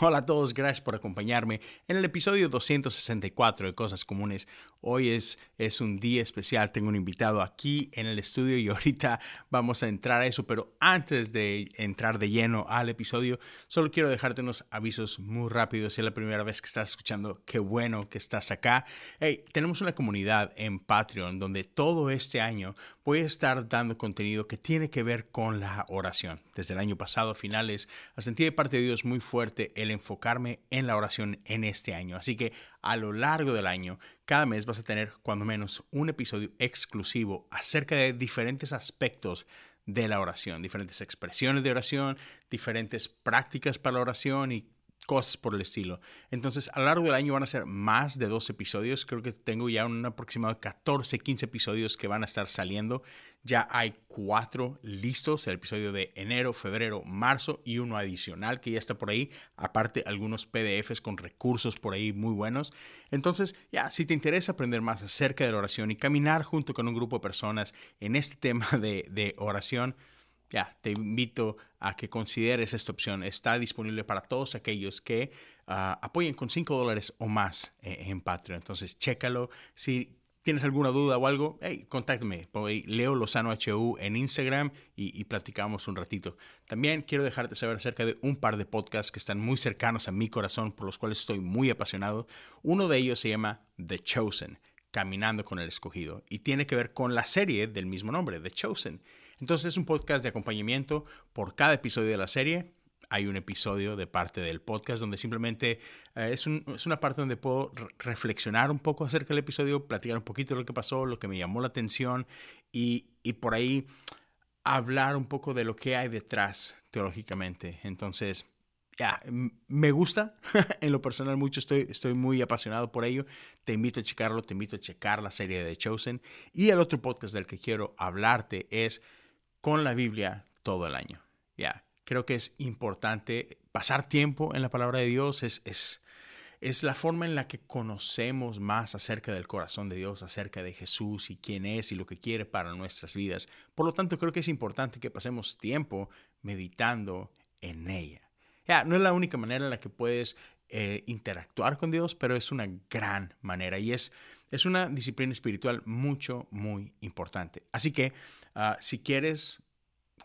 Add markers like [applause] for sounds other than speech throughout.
Hola a todos, gracias por acompañarme en el episodio 264 de Cosas Comunes. Hoy es, es un día especial, tengo un invitado aquí en el estudio y ahorita vamos a entrar a eso, pero antes de entrar de lleno al episodio, solo quiero dejarte unos avisos muy rápidos. Si es la primera vez que estás escuchando, qué bueno que estás acá. Hey, tenemos una comunidad en Patreon donde todo este año voy a estar dando contenido que tiene que ver con la oración. Desde el año pasado, a finales, sentí de parte de Dios muy fuerte el enfocarme en la oración en este año. Así que a lo largo del año, cada mes vas a tener cuando menos un episodio exclusivo acerca de diferentes aspectos de la oración, diferentes expresiones de oración, diferentes prácticas para la oración y cosas por el estilo. Entonces, a lo largo del año van a ser más de dos episodios. Creo que tengo ya un aproximado de 14, 15 episodios que van a estar saliendo. Ya hay cuatro listos, el episodio de enero, febrero, marzo y uno adicional que ya está por ahí. Aparte, algunos PDFs con recursos por ahí muy buenos. Entonces, ya, si te interesa aprender más acerca de la oración y caminar junto con un grupo de personas en este [laughs] tema de, de oración, ya, te invito a que consideres esta opción. Está disponible para todos aquellos que ah, apoyen con 5 dólares o más eh, en Patreon. Entonces, chécalo. Si tienes alguna duda o algo, hey, contáctame. Leo Lozano HU en Instagram y, y, platicamos un ratito. También quiero dejarte saber acerca de un par de podcasts que están muy cercanos a mi corazón, por los cuales estoy muy apasionado. Uno de ellos se llama The Chosen, Caminando con el Escogido, y tiene que ver con la serie del mismo nombre, The Chosen. Entonces es un podcast de acompañamiento por cada episodio de la serie. Hay un episodio de parte del podcast donde simplemente eh, es, una parte donde puedo reflexionar un poco acerca del episodio, platicar un poquito de lo que pasó, lo que me llamó la atención y, por ahí hablar un poco de lo que hay detrás teológicamente. Entonces, ya, me gusta [laughs] en lo personal mucho, estoy, estoy muy apasionado por ello. Te invito a checarlo, te invito a checar la serie de Chosen. Y el otro podcast del que quiero hablarte es con la Biblia todo el año. Ya, creo que es importante pasar tiempo en la palabra de Dios, es, es, es la forma en la que conocemos más acerca del corazón de Dios, acerca de Jesús y quién es y lo que quiere para nuestras vidas. Por lo tanto, creo que es importante que pasemos tiempo meditando en ella. Ya, no es la única manera en la que puedes eh, interactuar con Dios, pero es una gran manera y es, es una disciplina espiritual mucho, muy importante. Así que Ah, si quieres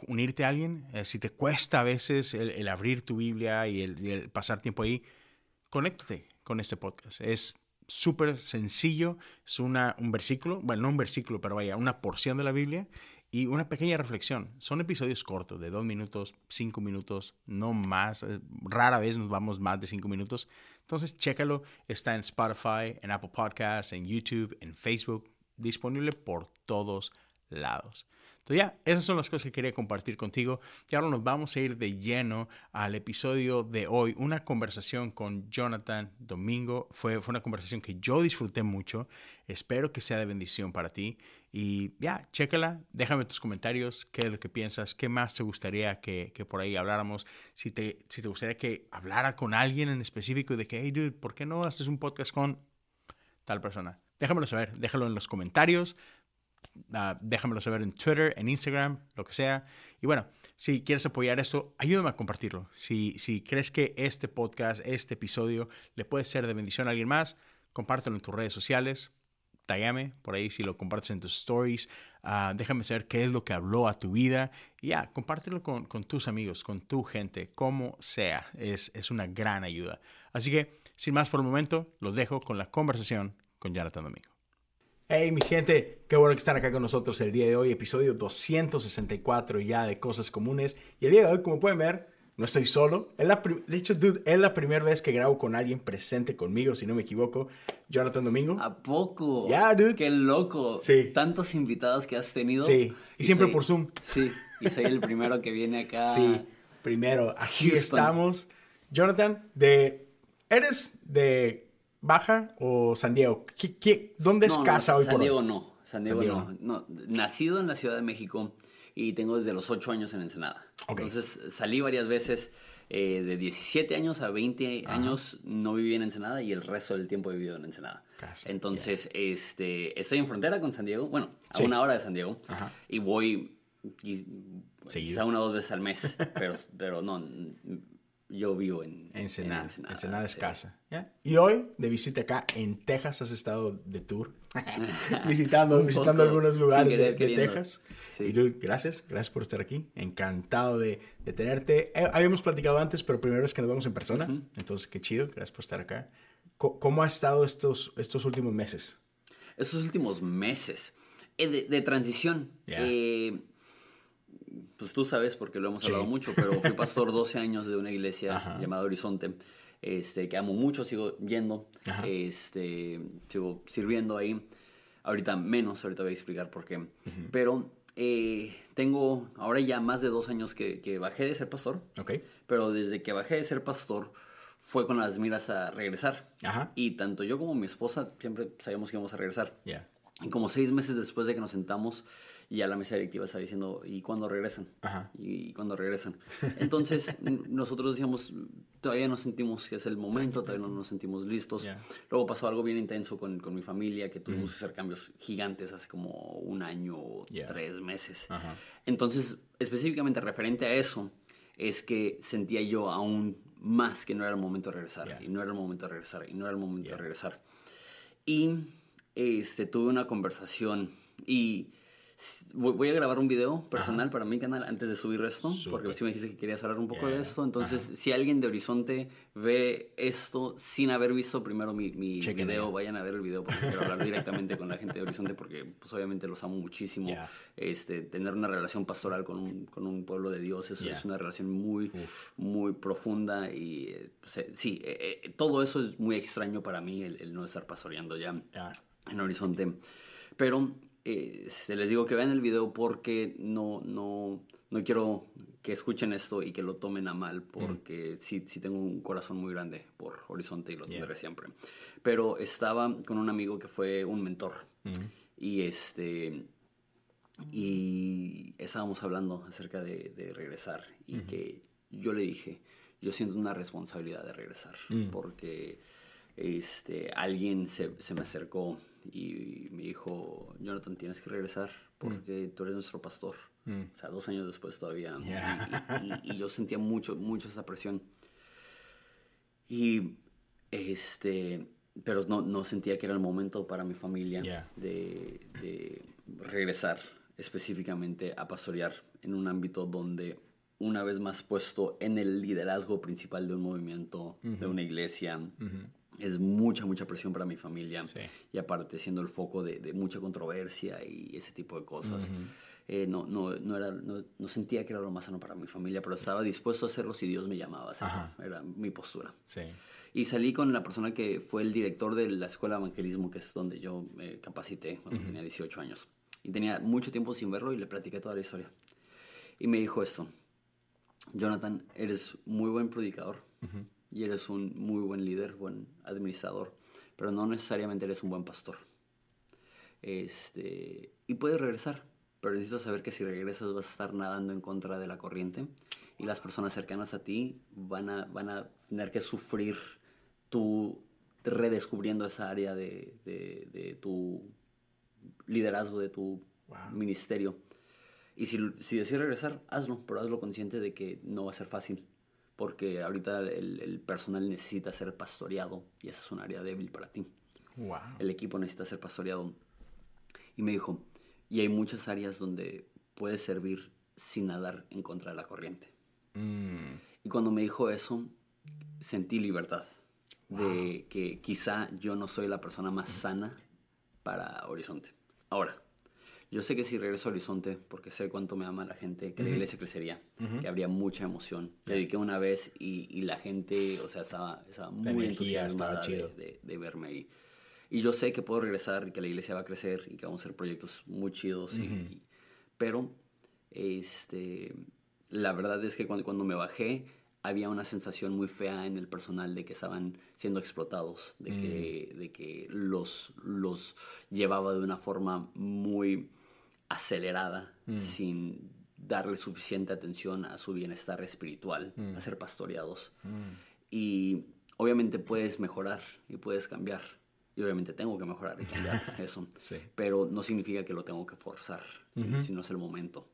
unirte a alguien, eh, si te cuesta a veces el, abrir tu Biblia y el, pasar tiempo ahí, conéctate con este podcast. Es súper sencillo, es una, un versículo, bueno, no un versículo, pero vaya, una porción de la Biblia y una pequeña reflexión. Son episodios cortos, de dos minutos, cinco minutos, no más. Eh, rara vez nos vamos más de cinco minutos. Entonces, chécalo. Está en Spotify, en Apple Podcasts, en YouTube, en Facebook, disponible por todos lados. Entonces ya, esas son las cosas que quería compartir contigo. Y ahora nos vamos a ir de lleno al episodio de hoy. Una conversación con Jonathan Domingo. Fue, fue una conversación que yo disfruté mucho. Espero que sea de bendición para ti. Y ya, chécala. Déjame tus comentarios. ¿Qué es lo que piensas? ¿Qué más te gustaría que, que por ahí habláramos? Si te, si te gustaría que hablara con alguien en específico y de que, hey, dude, ¿por qué no haces un podcast con tal persona? Déjamelo saber. Déjalo en los comentarios. Uh, déjamelo saber en Twitter, en Instagram, lo que sea. Y bueno, si quieres apoyar esto, ayúdame a compartirlo. Si, si crees que este podcast, este episodio, le puede ser de bendición a alguien más, compártelo en tus redes sociales. Tágame por ahí si lo compartes en tus stories. Uh, déjame saber qué es lo que habló a tu vida. Y ya, compártelo con, con, tus amigos, con tu gente, como sea. Es, es una gran ayuda. Así que, sin más por el momento, los dejo con la conversación con Jonathan Domingo. Hey mi gente, qué bueno que están acá con nosotros el día de hoy, episodio 264 ya de Cosas Comunes. Y el día de hoy, como pueden ver, no estoy solo. Es la de hecho, dude, es la primera vez que grabo con alguien presente conmigo, si no me equivoco. Jonathan Domingo. ¿A poco? Ya, dude. Qué loco. Sí. Tantos invitados que has tenido. Sí. Y, siempre por Zoom. Sí. Y soy el primero que viene acá. [laughs] Sí. Primero. Aquí estamos. Jonathan, de... ¿Eres de Baja o San Diego? ¿Qué, dónde es casa hoy San Diego no. San Diego, no. Nacido en la Ciudad de México y tengo desde los 8 años en Ensenada. Entonces salí varias veces. Eh, de 17 años a 20 años no viví en Ensenada y el resto del tiempo he vivido en Ensenada. Entonces, este, estoy en frontera con San Diego, bueno, a una hora de San Diego, y voy quizá una o dos veces al mes, [laughs] pero, pero no, yo vivo en Ensenada. Ensenada, es casa. Y hoy, de visita acá en Texas, has estado de tour, [laughs] visitando, [laughs] visitando algunos lugares de, Texas. Y tú, gracias, gracias por estar aquí. Encantado de, de tenerte. Eh, habíamos platicado antes, pero primero es que nos vemos en persona. Entonces, qué chido, gracias por estar acá. ¿Cómo, ha estado estos, estos últimos meses? Estos últimos meses eh, de, transición. Eh, pues tú sabes, porque lo hemos hablado mucho, pero fui pastor [laughs] 12 años de una iglesia llamada Horizonte, este, que amo mucho, sigo yendo, este, sigo sirviendo ahí. Ahorita menos, ahorita voy a explicar por qué. Pero eh, tengo ahora ya más de dos años que, que bajé de ser pastor. Okay. Pero desde que bajé de ser pastor fue con las miras a regresar. Y tanto yo como mi esposa siempre sabíamos que íbamos a regresar. Y como seis meses después de que nos sentamos, ya la mesa directiva estaba diciendo, ¿y cuándo regresan? ¿Y cuándo regresan? Entonces, [laughs] nosotros decíamos, todavía no sentimos que es el momento, todavía no nos sentimos listos. Luego pasó algo bien intenso con, con mi familia, que tuvimos que hacer cambios gigantes hace como un año o tres meses. Entonces, específicamente referente a eso, es que sentía yo aún más que no era el momento de regresar, y no era el momento de regresar, y no era el momento de regresar. Y este, tuve una conversación y Voy a grabar un video personal para mi canal antes de subir esto, porque si me dijiste que querías hablar un poco de esto. Entonces, si alguien de Horizonte ve esto sin haber visto primero mi, mi video, vayan a ver el video porque quiero hablar [laughs] directamente con la gente de Horizonte porque pues, obviamente los amo muchísimo. Este, tener una relación pastoral con un, con un pueblo de Dios eso es una relación muy, muy profunda y pues, eh, sí, eh, eh, todo eso es muy extraño para mí, el, no estar pastoreando ya. en Horizonte. Pero eh, les digo que vean el video porque no, no, no quiero que escuchen esto y que lo tomen a mal, porque sí, sí tengo un corazón muy grande por Horizonte y lo tendré siempre. Pero estaba con un amigo que fue un mentor y este y estábamos hablando acerca de, regresar y que yo le dije, yo siento una responsabilidad de regresar mm. porque este, alguien se, se me acercó y me dijo, Jonathan, tienes que regresar porque tú eres nuestro pastor. Mm. O sea, dos años después todavía. Y, yo sentía mucho, mucho esa presión. Y, este, pero no, no sentía que era el momento para mi familia de, de, regresar específicamente a pastorear en un ámbito donde una vez más puesto en el liderazgo principal de un movimiento, de una iglesia, es mucha, mucha presión para mi familia. Y aparte, siendo el foco de, mucha controversia y ese tipo de cosas. Eh, no, no, no, era, no, sentía que era lo más sano para mi familia, pero estaba dispuesto a hacerlo si Dios me llamaba. Era mi postura. Y salí con la persona que fue el director de la escuela de evangelismo, que es donde yo me capacité cuando tenía 18 años. Y tenía mucho tiempo sin verlo y le platiqué toda la historia. Y me dijo esto, Jonathan, eres muy buen predicador y eres un muy buen líder, buen administrador, pero no necesariamente eres un buen pastor. Este, y puedes regresar, pero necesitas saber que si regresas vas a estar nadando en contra de la corriente y las personas cercanas a ti van a, van a tener que sufrir tu redescubriendo esa área de, de, tu liderazgo, de tu ministerio. Y si, si decides regresar, hazlo, pero hazlo consciente de que no va a ser fácil porque ahorita el, personal necesita ser pastoreado y esa es un área débil para ti. El equipo necesita ser pastoreado. Y me dijo, y hay muchas áreas donde puedes servir sin nadar en contra de la corriente. Mm. Y cuando me dijo eso, sentí libertad de que quizá yo no soy la persona más sana para Horizonte. Ahora, yo sé que si regreso a Horizonte, porque sé cuánto me ama la gente, que la iglesia crecería, que habría mucha emoción. Le dediqué una vez y, la gente, o sea, estaba, estaba muy entusiasmada de, de, verme ahí. Y yo sé que puedo regresar y que la iglesia va a crecer y que vamos a hacer proyectos muy chidos. pero, este, la verdad es que cuando, cuando me bajé, había una sensación muy fea en el personal de que estaban siendo explotados, de, que, mm. de que los, los llevaba de una forma muy acelerada, mm. sin darle suficiente atención a su bienestar espiritual, mm. a ser pastoreados. Mm. Y obviamente puedes mejorar y puedes cambiar. Y obviamente tengo que mejorar y cambiar [laughs] eso. Pero no significa que lo tengo que forzar, si, no es el momento.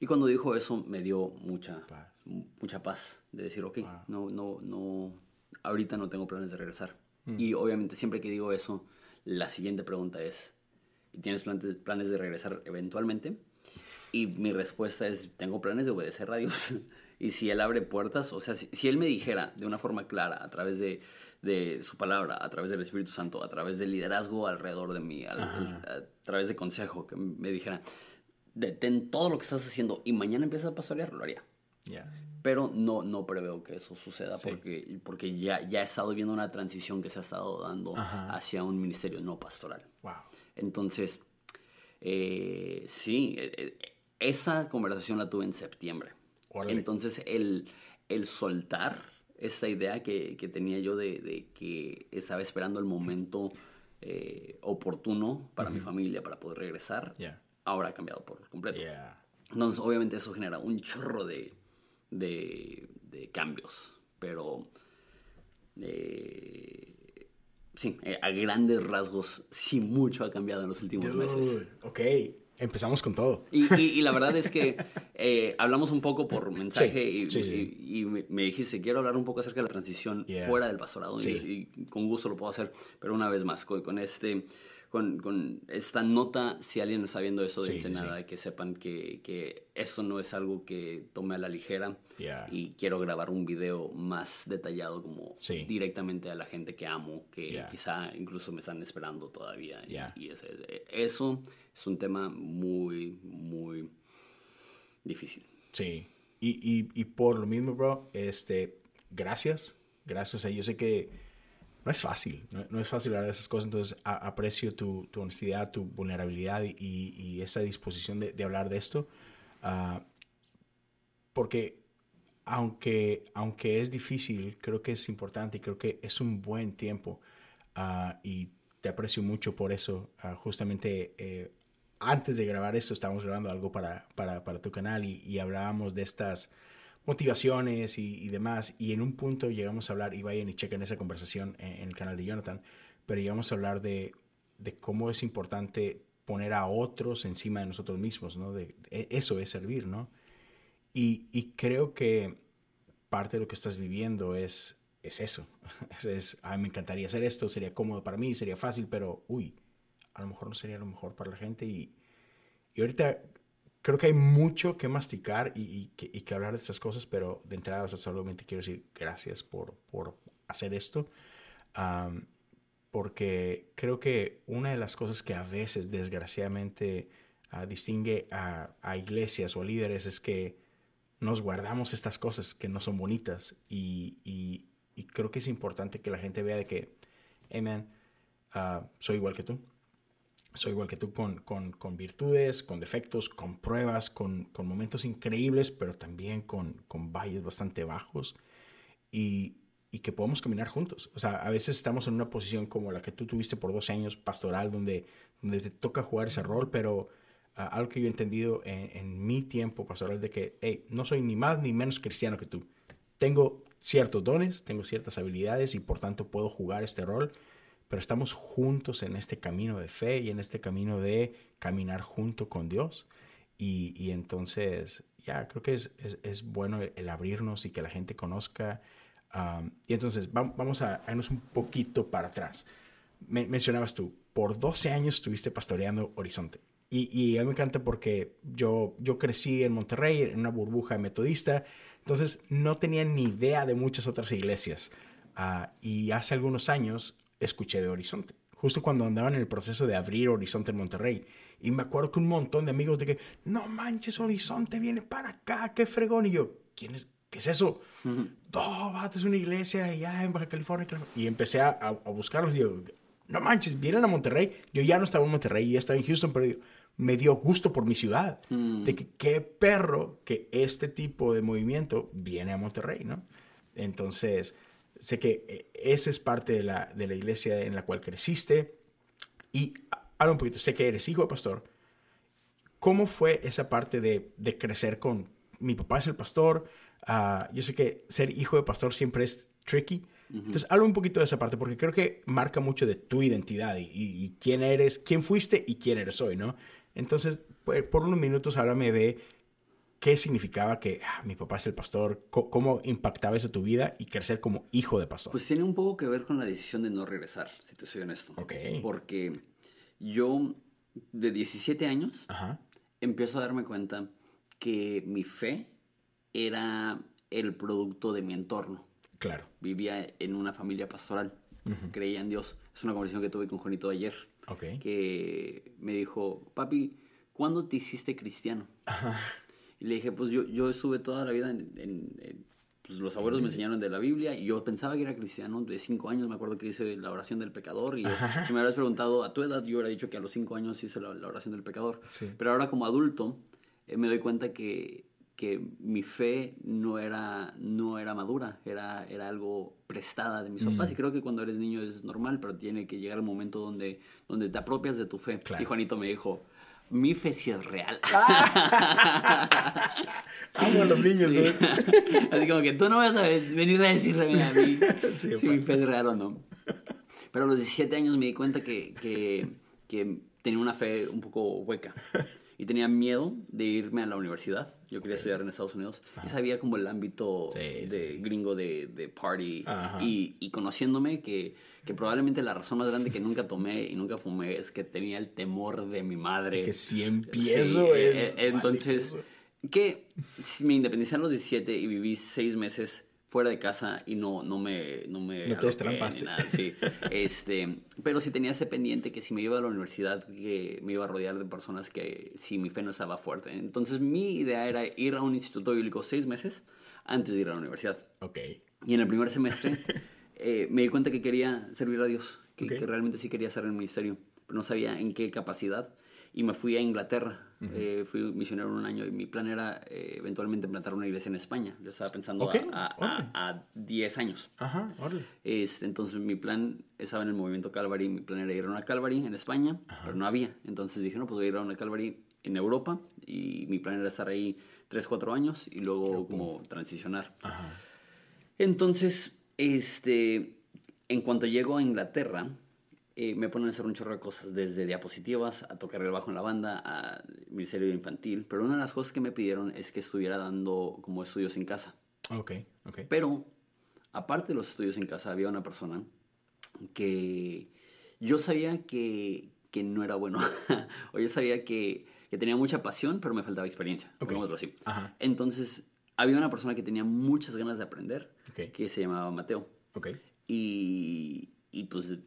Y cuando dijo eso me dio mucha paz, mucha paz de decir, ok, no, no, no, ahorita no tengo planes de regresar. Mm. Y obviamente siempre que digo eso, la siguiente pregunta es, ¿tienes planes, planes de regresar eventualmente? Y mi respuesta es, tengo planes de obedecer a Dios. [laughs] y si Él abre puertas, o sea, si, Él me dijera de una forma clara, a través de, de, su palabra, a través del Espíritu Santo, a través del liderazgo alrededor de mí, a, través de consejo, que me dijera, detén todo lo que estás haciendo y mañana empiezas a pastorear, lo haría. Pero no, no preveo que eso suceda porque, porque ya, ya he estado viendo una transición que se ha estado dando hacia un ministerio no pastoral. Wow. Entonces, eh, sí, eh, eh, esa conversación la tuve en septiembre. Entonces, el, el soltar esta idea que, que tenía yo de, de, que estaba esperando el momento oportuno para mi familia, para poder regresar, ahora ha cambiado por completo. Entonces, obviamente eso genera un chorro de, de, de cambios, pero eh, sí, eh, a grandes rasgos, sí mucho ha cambiado en los últimos meses. Ok, empezamos con todo. Y, y, la verdad es que eh, hablamos un poco por mensaje y, y, me, dijiste, quiero hablar un poco acerca de la transición fuera del pastorado y, con gusto lo puedo hacer, pero una vez más, con, con este con, con, esta nota, si alguien no está viendo eso de nada, que sepan que, que, esto no es algo que tome a la ligera y quiero grabar un video más detallado como directamente a la gente que amo, que quizá incluso me están esperando todavía. Y, eso es un tema muy, muy difícil. Sí, y, y, y por lo mismo, bro, este, gracias, gracias. Yo sé que no es fácil, no, es fácil hablar de esas cosas, entonces aprecio tu, tu, honestidad, tu vulnerabilidad y, y esa disposición de, de, hablar de esto, uh, porque aunque, aunque es difícil, creo que es importante y creo que es un buen tiempo uh, y te aprecio mucho por eso. Uh, justamente eh, antes de grabar esto estábamos grabando algo para, para, para tu canal y, y hablábamos de estas motivaciones y, demás. Y en un punto llegamos a hablar, y vayan y chequen esa conversación en, el canal de Jonathan, pero llegamos a hablar de, de, cómo es importante poner a otros encima de nosotros mismos, ¿no? De, e, eso es servir, ¿no? Y, y, creo que parte de lo que estás viviendo es, es eso. [laughs] Es, a me encantaría hacer esto, sería cómodo para mí, sería fácil, pero, uy, a lo mejor no sería lo mejor para la gente. Y, y ahorita creo que hay mucho que masticar y, que, hablar de estas cosas, pero de entrada solamente quiero decir gracias por, por hacer esto, porque creo que una de las cosas que a veces desgraciadamente ah, distingue a, iglesias o líderes es que nos guardamos estas cosas que no son bonitas y, creo que es importante que la gente vea de que, hey ah, soy igual que tú soy igual que tú con, con, con virtudes, con defectos, con pruebas, con, con momentos increíbles, pero también con, valles bastante bajos y, y, que podemos caminar juntos. O sea, a veces estamos en una posición como la que tú tuviste por 12 años pastoral, donde, donde te toca jugar ese rol, pero ah, algo que yo he entendido en, en, mi tiempo pastoral de que, hey, no soy ni más ni menos cristiano que tú. Tengo ciertos dones, tengo ciertas habilidades y por tanto puedo jugar este rol pero estamos juntos en este camino de fe y en este camino de caminar junto con Dios. Y, y entonces, ya, creo que es, es, es, bueno el, abrirnos y que la gente conozca. y entonces, vamos a irnos un poquito para atrás. Me, mencionabas tú, por 12 años estuviste pastoreando Horizonte. Y, y, a mí me encanta porque yo, yo crecí en Monterrey, en una burbuja metodista, entonces no tenía ni idea de muchas otras iglesias. Uh, y hace algunos años escuché de Horizonte. Justo cuando andaban en el proceso de abrir Horizonte en Monterrey. Y me acuerdo que un montón de amigos de que, no manches, Horizonte viene para acá, qué fregón. Y yo, ¿quién es? ¿Qué es eso? No, es una iglesia allá en Baja California. Y empecé a, a, buscarlos y digo, no manches, vienen a Monterrey. Yo ya no estaba en Monterrey, ya estaba en Houston, pero me dio gusto por mi ciudad. Mm. De que qué perro que este tipo de movimiento viene a Monterrey, ¿no? Entonces, sé que eh, esa es parte de la, de la iglesia en la cual creciste. Y habla un poquito, sé que eres hijo de pastor. ¿Cómo fue esa parte de, de crecer con mi papá es el pastor? Uh, yo sé que ser hijo de pastor siempre es tricky. Entonces, habla un poquito de esa parte porque creo que marca mucho de tu identidad y, y, quién eres, quién fuiste y quién eres hoy, ¿no? Entonces, por, por unos minutos háblame de ¿qué significaba que ah, mi papá es el pastor? ¿Cómo, impactaba eso tu vida y crecer como hijo de pastor? Pues tiene un poco que ver con la decisión de no regresar, si te soy honesto. Ok. Porque yo, de 17 años, empiezo a darme cuenta que mi fe era el producto de mi entorno. Claro. Vivía en una familia pastoral, creía en Dios. Es una conversación que tuve con Juanito ayer. Okay. Que me dijo, papi, ¿cuándo te hiciste cristiano? Y le dije, pues yo, yo estuve toda la vida en... pues los abuelos me enseñaron de la Biblia y yo pensaba que era cristiano de cinco años. Me acuerdo que hice la oración del pecador y si me hubieras preguntado a tu edad, yo hubiera dicho que a los cinco años hice la, oración del pecador. Pero ahora como adulto eh, me doy cuenta que, que mi fe no era, no era madura, era, era algo prestada de mis papás. Y creo que cuando eres niño es normal, pero tiene que llegar el momento donde, donde te apropias de tu fe. Y Juanito me dijo, mi fe sí es real. [laughs] Amo a los niños, Así como que tú no vas a venir a decirle a mí [laughs] si mi fe es real o no. Pero a los 17 años me di cuenta que, que, que tenía una fe un poco hueca y tenía miedo de irme a la universidad. Yo quería estudiar en Estados Unidos y sabía como el ámbito de gringo de, de party y, y, conociéndome que, que, probablemente la razón más grande que nunca tomé y nunca fumé es que tenía el temor de mi madre. Que si empiezo es... Eh, entonces, que me independicé a los 17 y viví seis meses fuera de casa y no, no me... No, me no te estrampaste. sí. [laughs] este, pero sí tenía ese pendiente que si me iba a la universidad, que me iba a rodear de personas que si mi fe no estaba fuerte. Entonces mi idea era ir a un instituto bíblico seis meses antes de ir a la universidad. Ok. Y en el primer semestre [laughs] eh, me di cuenta que quería servir a Dios, que, que realmente sí quería hacer el ministerio, pero no sabía en qué capacidad y me fui a Inglaterra. Eh, fui misionero un año y mi plan era eh, eventualmente plantar una iglesia en España. Yo estaba pensando a, 10 años. Ajá, este, entonces mi plan estaba en el movimiento Calvary. Mi plan era ir a una Calvary en España, pero no había. Entonces dije, no, pues voy a ir a una Calvary en Europa y mi plan era estar ahí 3, 4 años y luego como transicionar. Ajá. Entonces, este, en cuanto llego a Inglaterra, eh, me ponen a hacer un chorro de cosas, desde diapositivas, a tocar el bajo en la banda, a ministerio infantil. Pero una de las cosas que me pidieron es que estuviera dando como estudios en casa. Ok, ok. Pero, aparte de los estudios en casa, había una persona que yo sabía que, que no era bueno. [laughs] o yo sabía que, que, tenía mucha pasión, pero me faltaba experiencia. Okay. así. Ajá. Entonces, había una persona que tenía muchas ganas de aprender, okay. que se llamaba Mateo. Ok. Y, y pues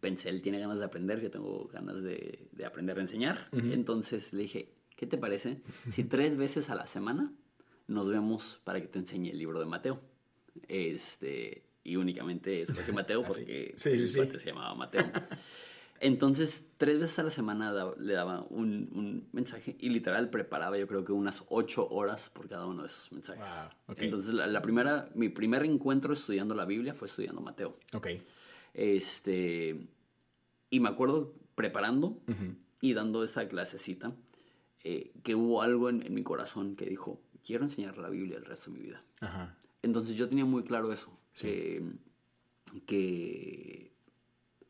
pensé, él tiene ganas de aprender, yo tengo ganas de, de aprender a enseñar. Entonces le dije, ¿qué te parece si [laughs] tres veces a la semana nos vemos para que te enseñe el libro de Mateo? Este, y únicamente escogí [laughs] Mateo ah, porque sí, sí, se llamaba Mateo. Entonces, tres veces a la semana le daba un, un, mensaje y literal preparaba yo creo que unas ocho horas por cada uno de esos mensajes. Entonces, la, la, primera, mi primer encuentro estudiando la Biblia fue estudiando Mateo. Ok. Este, y me acuerdo preparando y dando esa clasecita eh, que hubo algo en, mi corazón que dijo, quiero enseñar la Biblia el resto de mi vida. Entonces yo tenía muy claro eso, que,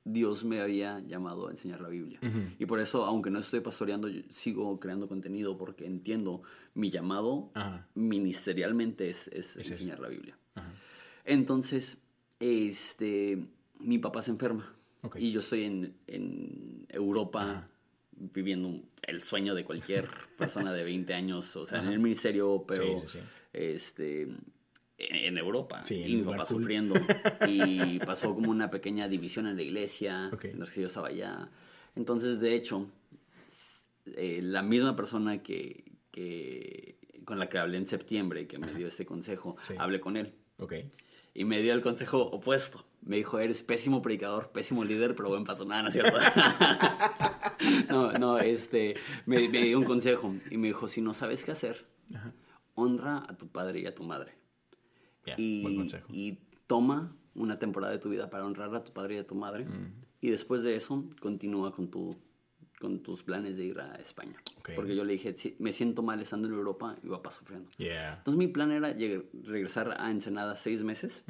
Dios me había llamado a enseñar la Biblia. Y por eso, aunque no estoy pastoreando, sigo creando contenido porque entiendo mi llamado ministerialmente es, enseñar la Biblia. Entonces, este mi papá se enferma. Y yo estoy en, en Europa viviendo el sueño de cualquier [laughs] persona de 20 años, o sea, en el ministerio, pero este en, Europa. y mi papá sufriendo. [laughs] y pasó como una pequeña división en la iglesia, en la que yo estaba allá. Entonces, de hecho, eh, la misma persona que, que, con la que hablé en septiembre, que me dio este consejo, hablé con él. Okay. Y me dio el consejo opuesto me dijo, eres pésimo predicador, pésimo líder, pero buen paso. Nada, no es cierto. [laughs] no, no, este, me, dio un consejo y me dijo, si no sabes qué hacer, honra a tu padre y a tu madre. y, buen consejo. y toma una temporada de tu vida para honrar a tu padre y a tu madre. Mm. Y después de eso, continúa con, tu, con tus planes de ir a España. Porque yo le dije, me siento mal estando en Europa y va papá sufriendo. Entonces mi plan era regresar a Ensenada seis meses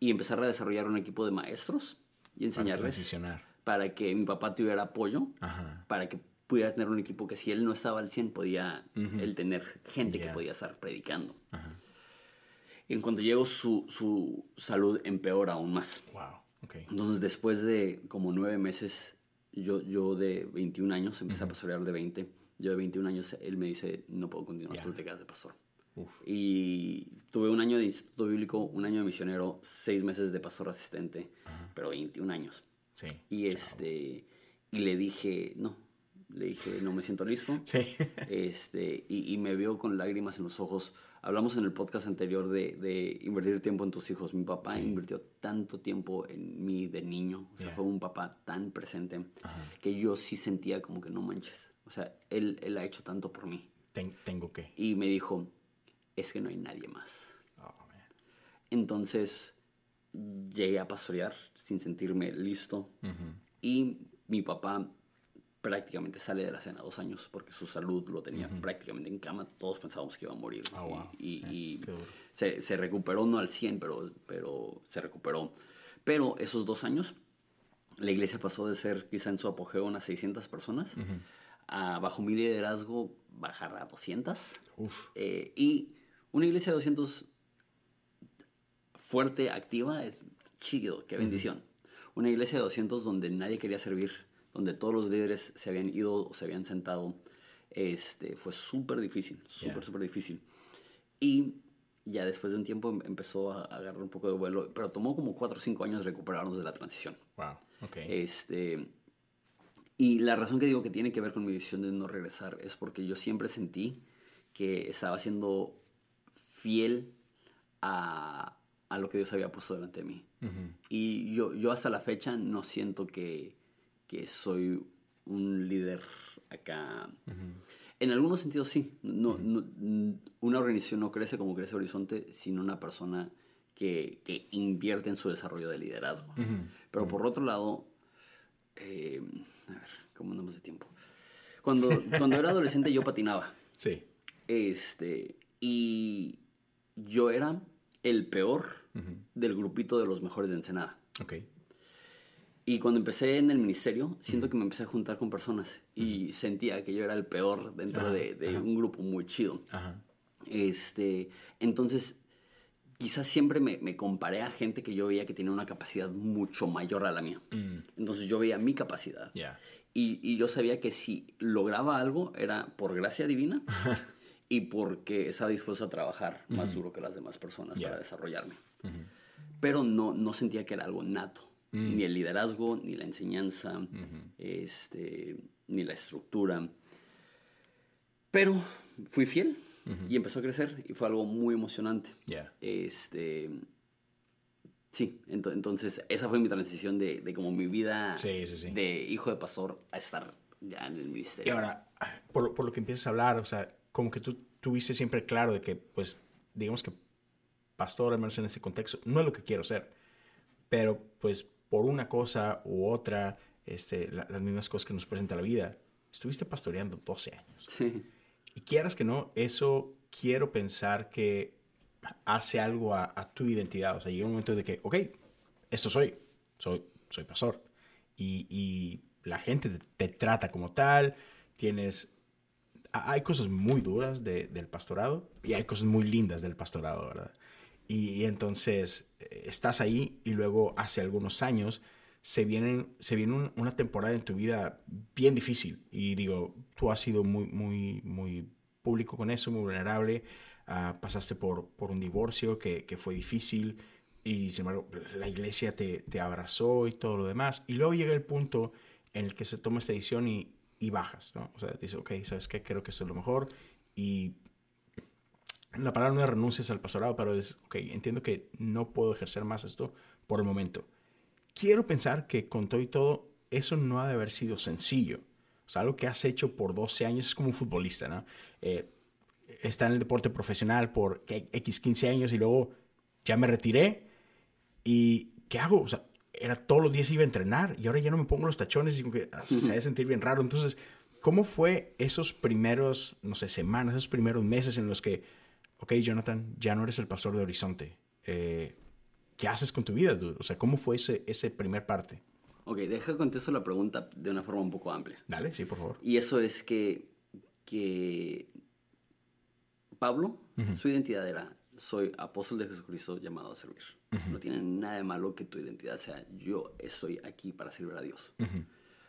y empezar a desarrollar un equipo de maestros y enseñarles. Para, que mi papá tuviera apoyo, para que pudiera tener un equipo que si él no estaba al 100 podía él tener gente que podía estar predicando. En cuanto llegó su, su salud empeora aún más. Wow. Okay. Entonces después de como nueve meses, yo, yo de 21 años, empecé a pastorear de 20, yo de 21 años, él me dice, no puedo continuar, tú te quedas de pastor. Y tuve un año de instituto bíblico, un año de misionero, seis meses de pastor asistente, pero 21 años. Sí. Y, este, y le dije, no, le dije, no me siento listo. [laughs] Sí. Este, y, y, me vio con lágrimas en los ojos. Hablamos en el podcast anterior de, de invertir tiempo en tus hijos. Mi papá invirtió tanto tiempo en mí de niño. O sea, fue un papá tan presente que yo sí sentía como que no manches. O sea, él, él ha hecho tanto por mí. tengo que. Y me dijo, es que no hay nadie más. Oh, Entonces llegué a pastorear sin sentirme listo. Y mi papá prácticamente sale de la cena dos años porque su salud lo tenía prácticamente en cama. Todos pensábamos que iba a morir. Oh, y, se, se, recuperó, no al 100, pero, pero se recuperó. Pero esos dos años, la iglesia pasó de ser quizá en su apogeo unas 600 personas a, bajo mi liderazgo, bajar a 200. Eh, y una iglesia de 200 fuerte, activa, es chido, qué bendición. Una iglesia de 200 donde nadie quería servir, donde todos los líderes se habían ido o se habían sentado, este, fue súper difícil, súper, súper difícil. Y ya después de un tiempo em, empezó a agarrar un poco de vuelo, pero tomó como 4 o 5 años recuperarnos de la transición. Wow, ok. Este, y la razón que digo que tiene que ver con mi decisión de no regresar es porque yo siempre sentí que estaba siendo fiel a, a lo que Dios había puesto delante de mí. Y yo, yo hasta la fecha no siento que, que soy un líder acá. En algunos sentidos sí. No, una organización no crece como crece Horizonte, sino una persona que, que invierte en su desarrollo de liderazgo. Pero por otro lado, eh, a ver, ¿cómo andamos de tiempo? Cuando, cuando era [laughs] adolescente yo patinaba. Sí. Este, y yo era el peor del grupito de los mejores de Ensenada. Ok. Y cuando empecé en el ministerio, siento que me empecé a juntar con personas y sentía que yo era el peor dentro de, un grupo muy chido. Este, entonces, quizás siempre me, comparé a gente que yo veía que tenía una capacidad mucho mayor a la mía. Mm. Entonces yo veía mi capacidad. Y, y, yo sabía que si lograba algo era por gracia divina [laughs] y porque estaba dispuesto a trabajar más duro que las demás personas para desarrollarme. Pero no, no sentía que era algo nato. Mm. Ni el liderazgo, ni la enseñanza, este, ni la estructura. Pero fui fiel y empezó a crecer y fue algo muy emocionante. Este, sí, entonces esa fue mi transición de, de como mi vida de hijo de pastor a estar ya en el ministerio. Y ahora, por, por lo que empiezas a hablar, o sea, como que tú tuviste siempre claro de que, pues, digamos que pastor, al menos en este contexto, no es lo que quiero ser. Pero, pues, por una cosa u otra, este, las mismas cosas que nos presenta la vida, estuviste pastoreando 12 años. Sí. Y quieras que no, eso quiero pensar que hace algo a, tu identidad. O sea, llega un momento de que, ok, esto soy, soy, soy pastor. Y, y la gente te, te, trata como tal, tienes hay cosas muy duras del pastorado y hay cosas muy lindas del pastorado, ¿verdad? Y, entonces eh, estás ahí y luego hace algunos años se, vienen, se viene una temporada en tu vida bien difícil. Y digo, tú has sido muy, muy, muy público con eso, muy vulnerable. Ah, pasaste por, por un divorcio que, fue difícil y sin embargo la iglesia te, te abrazó y todo lo demás. Y luego llega el punto en el que se toma esta decisión y, y bajas, ¿no? O sea, dices, ok, ¿sabes qué? Creo que esto es lo mejor y la palabra no es renuncias al pastorado, pero es, ok, entiendo que no puedo ejercer más esto por el momento. Quiero pensar que con todo y todo, eso no ha de haber sido sencillo. O sea, algo que has hecho por 12 años es como un futbolista, ¿no? Eh, está en el deporte profesional por X 15 años y luego ya me retiré y ¿qué hago? O sea, era todos los días iba a entrenar y ahora ya no me pongo los tachones y como que se hace sentir bien raro. Entonces, ¿cómo fue esos primeros, no sé, semanas, esos primeros meses en los que, ok, Jonathan, ya no eres el pastor de Horizonte? Eh, ¿Qué haces con tu vida? O sea, ¿cómo fue ese, ese primer parte? Ok, deja contesto la pregunta de una forma un poco amplia. Dale, sí, por favor. Y eso es que, que Pablo, su identidad era, soy apóstol de Jesucristo llamado a servir. No tiene nada de malo que tu identidad sea, yo estoy aquí para servir a Dios.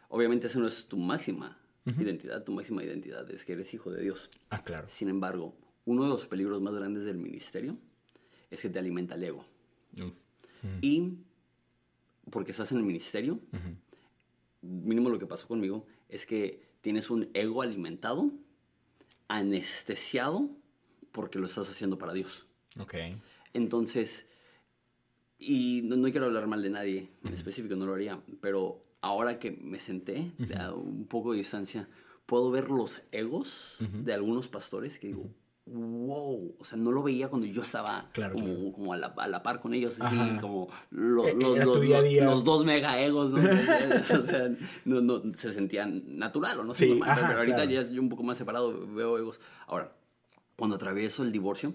Obviamente eso no es tu máxima identidad, tu máxima identidad es que eres hijo de Dios. Ah, claro. Sin embargo, uno de los peligros más grandes del ministerio es que te alimenta el ego. Y porque estás en el ministerio, mínimo lo que pasó conmigo es que tienes un ego alimentado, anestesiado, porque lo estás haciendo para Dios. Ok. Entonces, y no, quiero hablar mal de nadie en específico, no lo haría, pero ahora que me senté a un poco de distancia, puedo ver los egos de algunos pastores que digo, wow, o sea, no lo veía cuando yo estaba como, como a, la, a, la, par con ellos, así como e, los, dos mega egos, ¿no? [laughs] o sea, no, no, se sentían natural o no sé, pero ahorita ya es un poco más separado, veo egos. Ahora, cuando atravieso el divorcio,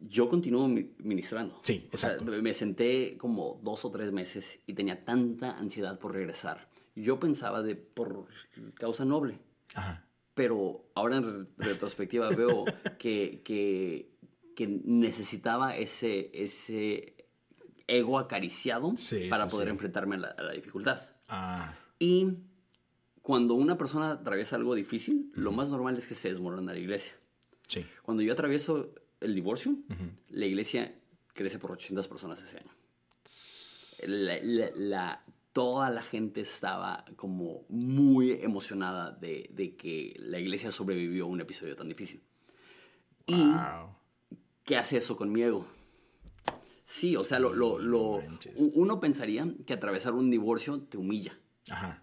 yo continúo ministrando. Sí, exacto. O sea, me senté como dos o tres meses y tenía tanta ansiedad por regresar. Yo pensaba de por causa noble. Ajá. Pero ahora en retrospectiva veo [laughs] que, que, que, necesitaba ese, ese ego acariciado para poder enfrentarme a la, a la dificultad. Ah. Y cuando una persona atraviesa algo difícil, lo más normal es que se desmorona la iglesia. Sí. Cuando yo atravieso el divorcio, la iglesia crece por 800 personas ese año. La, toda la gente estaba como muy emocionada de, de, que la iglesia sobrevivió a un episodio tan difícil. ¿Y qué hace eso con mi ego? Sí, o sea, lo, lo, lo, uno pensaría que atravesar un divorcio te humilla. Ajá.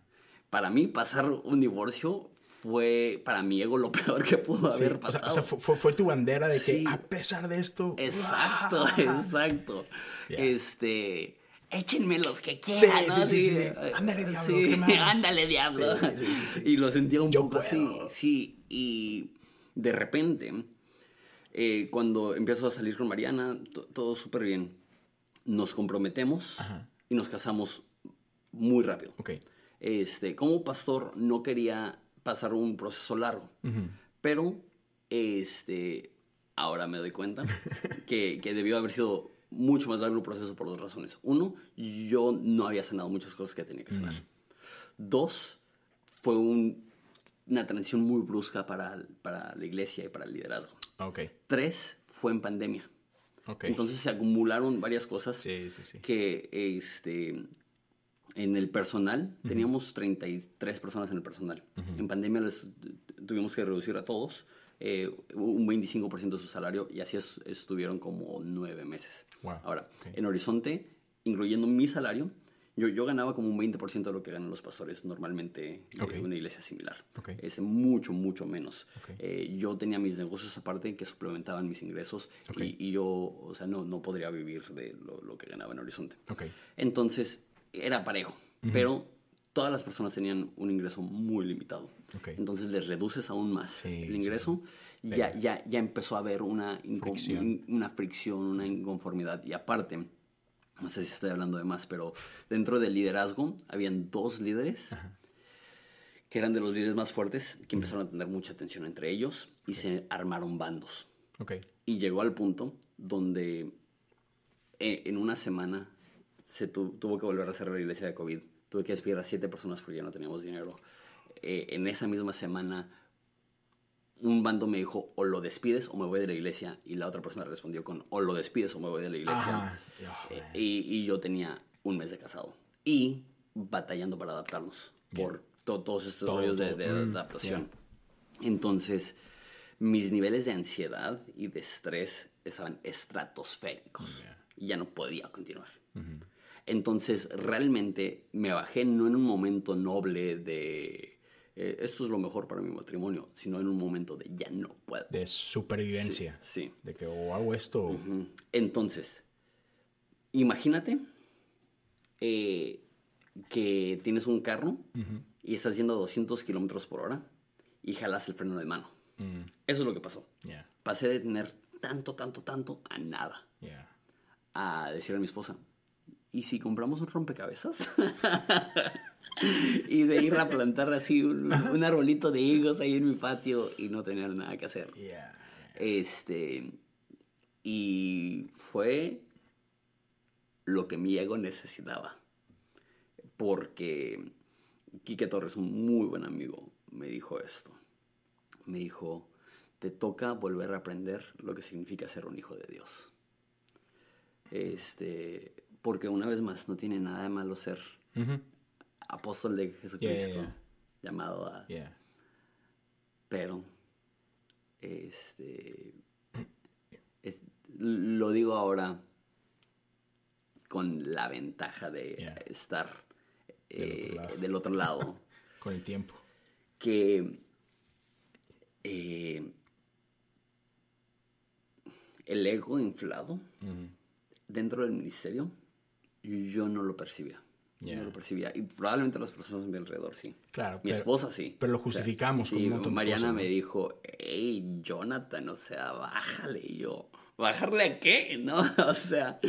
Para mí, pasar un divorcio fue para mi ego lo [laughs] peor que pudo haber pasado. O sea, fue, tu bandera de que a pesar de esto. Exacto, [laughs] exacto. Este. Échenme los que quieran. Sí, sí, sí, Ándale, diablo. ándale, diablo. Y lo sentía un poco así. Sí. Y de repente, eh, cuando empiezo a salir con Mariana, todo súper bien. Nos comprometemos y nos casamos muy rápido. Ok. Este, como pastor, no quería pasar un proceso largo. Pero, este, ahora me doy cuenta [laughs] que, que, debió haber sido mucho más largo el proceso por dos razones. Uno, yo no había sanado muchas cosas que tenía que sanar. Dos, fue una transición muy brusca para, para, la iglesia y para el liderazgo. Okay. Tres, fue en pandemia. Okay. Entonces se acumularon varias cosas sí, sí, sí. que este, en el personal, teníamos 33 personas en el personal. En pandemia les tuvimos que reducir a todos eh, un 25% de su salario y así estuvieron como nueve meses. Ahora, en Horizonte, incluyendo mi salario, yo, yo ganaba como un 20% de lo que ganan los pastores normalmente en una iglesia similar. Es mucho, mucho menos. Eh, yo tenía mis negocios aparte que suplementaban mis ingresos y, y, yo, o sea, no, no podría vivir de lo, lo que ganaba en Horizonte. Entonces, era parejo, pero todas las personas tenían un ingreso muy limitado. Entonces les reduces aún más el ingreso. Ya, ya, ya empezó a haber una, fricción. una fricción, una inconformidad. Y aparte, no sé si estoy hablando de más, pero dentro del liderazgo habían dos líderes que eran de los líderes más fuertes, que empezaron a tener mucha tensión entre ellos y se armaron bandos. Y llegó al punto donde eh, en una semana se tuvo que volver a cerrar la iglesia de COVID. Tuve que despedir a siete personas porque ya no teníamos dinero. Eh, en esa misma semana, un bando me dijo, o lo despides o me voy de la iglesia. Y la otra persona respondió con, o lo despides o me voy de la iglesia. Eh, y, yo tenía un mes de casado. Y batallando para adaptarnos por todos estos rollos de, mm, adaptación. Entonces, mis niveles de ansiedad y de estrés estaban estratosféricos. Y ya no podía continuar. Entonces, realmente me bajé no en un momento noble de eh, esto es lo mejor para mi matrimonio, sino en un momento de ya no puedo. De supervivencia. Sí. De que o hago esto. Entonces, imagínate eh, que tienes un carro y estás yendo a 200 kilómetros por hora y jalas el freno de mano. Mm. Eso es lo que pasó. Pasé de tener tanto, tanto, tanto a nada. A decirle a mi esposa, ¿y si compramos un rompecabezas? [laughs] y de ir a plantar así un, arbolito de higos ahí en mi patio y no tener nada que hacer. Este, y fue lo que mi ego necesitaba. Porque Quique Torres, un muy buen amigo, me dijo esto. Me dijo, te toca volver a aprender lo que significa ser un hijo de Dios. Este, porque una vez más, no tiene nada de malo ser apóstol de Jesucristo, llamado a... Pero, este, lo digo ahora con la ventaja de estar del, otro eh, lado. [laughs] con el tiempo. Que eh, el ego inflado dentro del ministerio, yo no lo percibía. No lo percibía. Y probablemente las personas a mi alrededor sí. Claro. Mi esposa sí. Pero lo justificamos con Mariana me dijo, hey, Jonathan, o sea, bájale. Y yo, ¿bajarle a qué? ¿No? [laughs] o sea,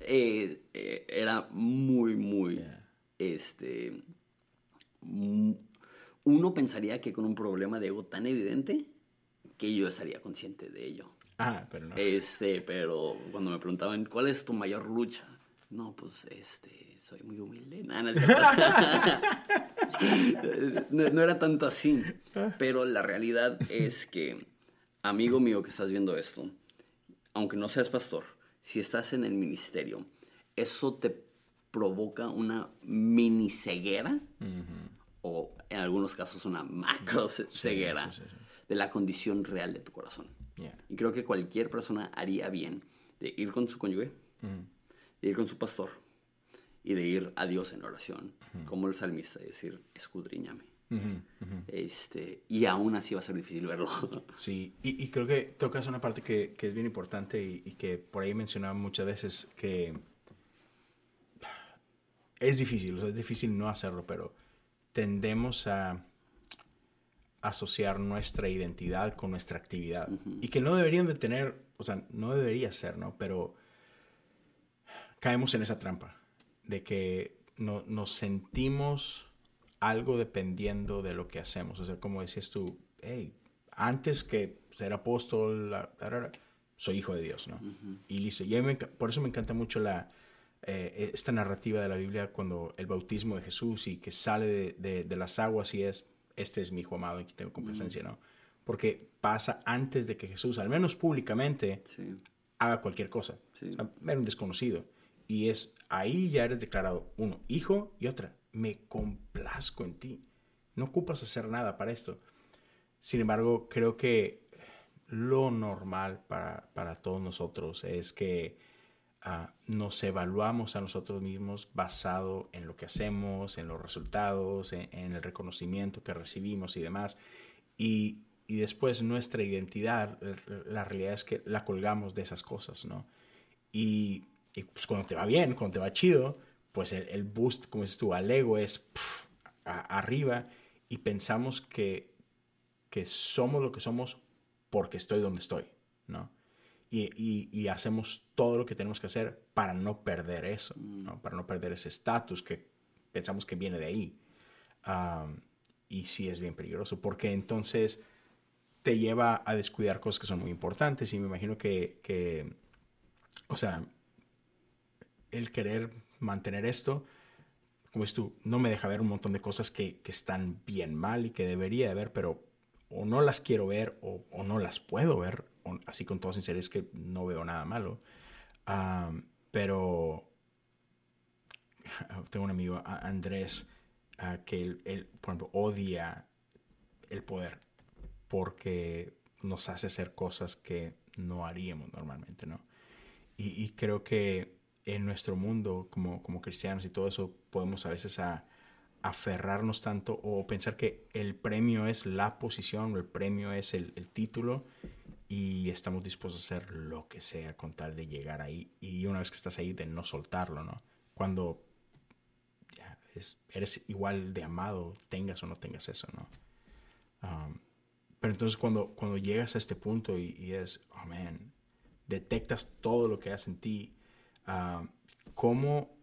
eh, eh, era muy, muy, este, uno pensaría que con un problema de ego tan evidente, que yo estaría consciente de ello. Ah, pero no. Este, pero cuando me preguntaban, ¿cuál es tu mayor lucha? No, pues, este, soy muy humilde. [laughs] No, no, era tanto así. Pero la realidad es que, amigo mío que estás viendo esto, aunque no seas pastor, si estás en el ministerio, eso te provoca una mini ceguera o en algunos casos una macro ceguera de la condición real de tu corazón. Y creo que cualquier persona haría bien de ir con su cónyuge, de ir con su pastor y de ir a Dios en oración, como el salmista, y decir, escudriñame. Este, y aún así va a ser difícil verlo. [laughs] Sí, y, creo que tocas una parte que, que es bien importante y, y, que por ahí mencionaba muchas veces que es difícil, es difícil no hacerlo, pero tendemos a asociar nuestra identidad con nuestra actividad. Y que no deberían de tener, o sea, no debería ser, ¿no? Pero caemos en esa trampa de que no, nos sentimos algo dependiendo de lo que hacemos. O sea, como decías tú, hey, antes que ser apóstol, soy hijo de Dios, ¿no? Y listo. Y por eso me encanta mucho la, eh, esta narrativa de la Biblia cuando el bautismo de Jesús y que sale de, las aguas y es, este es mi hijo amado y que tengo complacencia, ¿no? Porque pasa antes de que Jesús, al menos públicamente, haga cualquier cosa. Sí. Era un desconocido. Y es ahí ya eres declarado, uno, hijo y otra, me complazco en ti. No ocupas hacer nada para esto. Sin embargo, creo que lo normal para, para todos nosotros es que nos evaluamos a nosotros mismos basado en lo que hacemos, en los resultados, en, el reconocimiento que recibimos y demás. Y, y, después nuestra identidad, la realidad es que la colgamos de esas cosas, ¿no? Y, y pues cuando te va bien, cuando te va chido, pues el, el boost, como dices tú, al ego es arriba y pensamos que, que somos lo que somos porque estoy donde estoy, ¿no? y, hacemos todo lo que tenemos que hacer para no perder eso, ¿no? para no perder ese estatus que pensamos que viene de ahí. y sí es bien peligroso, porque entonces te lleva a descuidar cosas que son muy importantes y me imagino que, que o sea, el querer mantener esto, como es tú, no me deja ver un montón de cosas que, están bien mal y que debería de ver, pero o no las quiero ver o, no las puedo ver así con toda sinceridad, es que no veo nada malo. pero [laughs] tengo un amigo, Andrés, que él, por ejemplo, odia el poder porque nos hace hacer cosas que no haríamos normalmente, ¿no? Y, creo que en nuestro mundo, como, como cristianos y todo eso, podemos a veces a, aferrarnos tanto o pensar que el premio es la posición o el premio es el, el título y estamos dispuestos a hacer lo que sea con tal de llegar ahí y una vez que estás ahí de no soltarlo, ¿no? Cuando ya, eres igual de amado, tengas o no tengas eso, ¿no? Um, pero entonces cuando, cuando llegas a este punto y, es, oh detectas todo lo que hace en ti, um, ¿cómo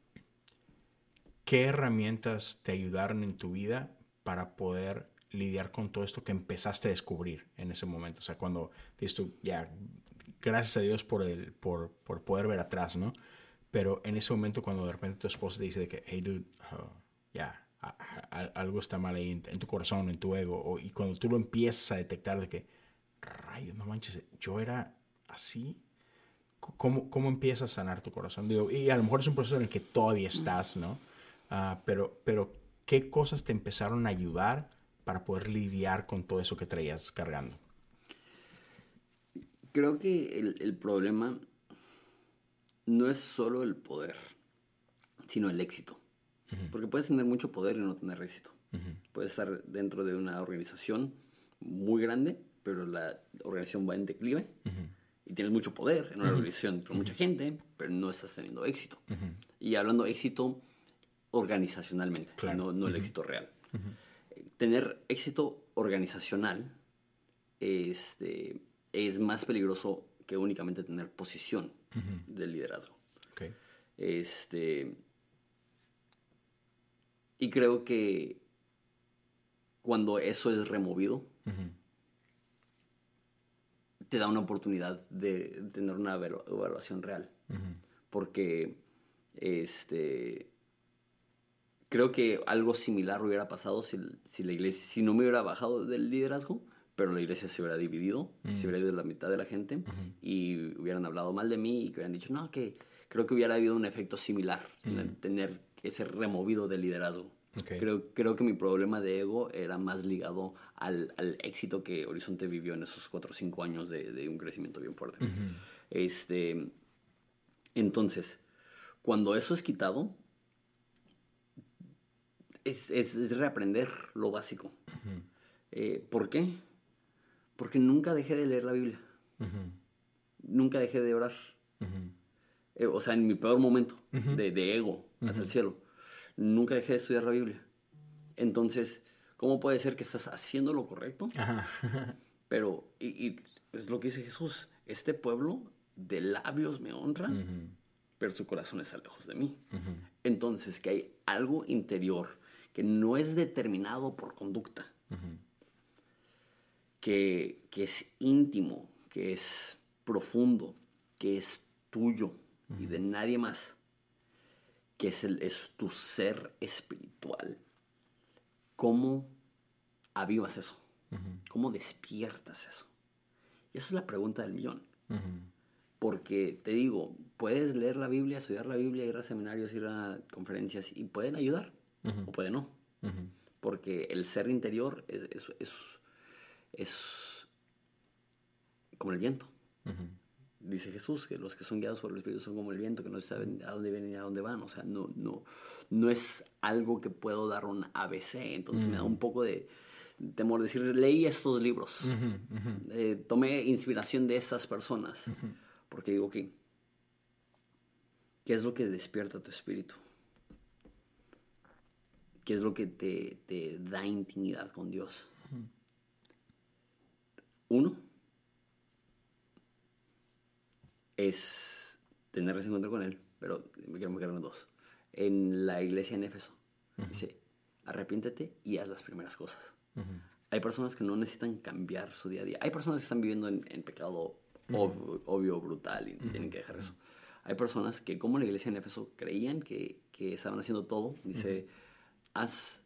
¿qué herramientas te ayudaron en tu vida para poder lidiar con todo esto que empezaste a descubrir en ese momento? O sea, cuando dices tú, ya, gracias a Dios por, por, poder ver atrás, ¿no? Pero en ese momento cuando de repente tu esposa te dice de que, hey, dude, uh, ya, algo está mal ahí en, tu corazón, en tu ego, y cuando tú lo empiezas a detectar de que, rayos, no manches, yo era así, ¿cómo, cómo empiezas a sanar tu corazón? Digo, y a lo mejor es un proceso en el que todavía estás, ¿no? Uh, pero, pero, ¿qué cosas te empezaron a ayudar para poder lidiar con todo eso que traías cargando? Creo que el, el problema no es solo el poder, sino el éxito. Porque puedes tener mucho poder y no tener éxito. Puedes estar dentro de una organización muy grande, pero la organización va en declive. Y tienes mucho poder en una organización con mucha gente, pero no estás teniendo éxito. Y hablando de éxito organizacionalmente, no, no el éxito real. Tener éxito organizacional este, es más peligroso que únicamente tener posición del liderazgo. Este, y creo que cuando eso es removido, te da una oportunidad de tener una evaluación real. Porque este, creo que algo similar hubiera pasado si, si, la iglesia, si no me hubiera bajado del liderazgo, pero la iglesia se hubiera dividido, se hubiera ido la mitad de la gente y hubieran hablado mal de mí y que hubieran dicho, no, que creo que hubiera habido un efecto similar, sin tener ese removido del liderazgo. Creo, creo que mi problema de ego era más ligado al, al, éxito que Horizonte vivió en esos 4 o 5 años de, de, un crecimiento bien fuerte. este, entonces, cuando eso es quitado, es, es, reaprender lo básico. Eh, ¿Por qué? Porque nunca dejé de leer la Biblia. Nunca dejé de orar. Eh, o sea, en mi peor momento de, de, ego hacia el cielo. Nunca dejé de estudiar la Biblia. Entonces, ¿cómo puede ser que estás haciendo lo correcto? [laughs] Pero, y, es lo que dice Jesús, este pueblo de labios me honra, pero su corazón está lejos de mí. Entonces, que hay algo interior que no es determinado por conducta que, es íntimo, que es profundo, que es tuyo y de nadie más, que es, el, es tu ser espiritual. ¿Cómo avivas eso? ¿Cómo despiertas eso? Y esa es la pregunta del millón. Porque te digo, puedes leer la Biblia, estudiar la Biblia, ir a seminarios, ir a conferencias y pueden ayudar o pueden no. Porque el ser interior es, es es como el viento. Dice Jesús que los que son guiados por el Espíritu son como el viento, que no saben a dónde vienen y a dónde van. O sea, no, no, no es algo que puedo dar un ABC. Entonces me da un poco de temor decir, leí estos libros, eh, tomé inspiración de estas personas, porque digo que, ¿qué es lo que despierta tu espíritu? ¿Qué es lo que te, te da intimidad con Dios? Uno es tener ese encuentro con Él, pero me quiero quedar en dos. En la iglesia en Éfeso, dice, arrepiéntete y haz las primeras cosas. Hay personas que no necesitan cambiar su día a día. Hay personas que están viviendo en, pecado obvio, brutal y tienen que dejar eso. Hay personas que, como la iglesia en Éfeso, creían que, que estaban haciendo todo. Dice, haz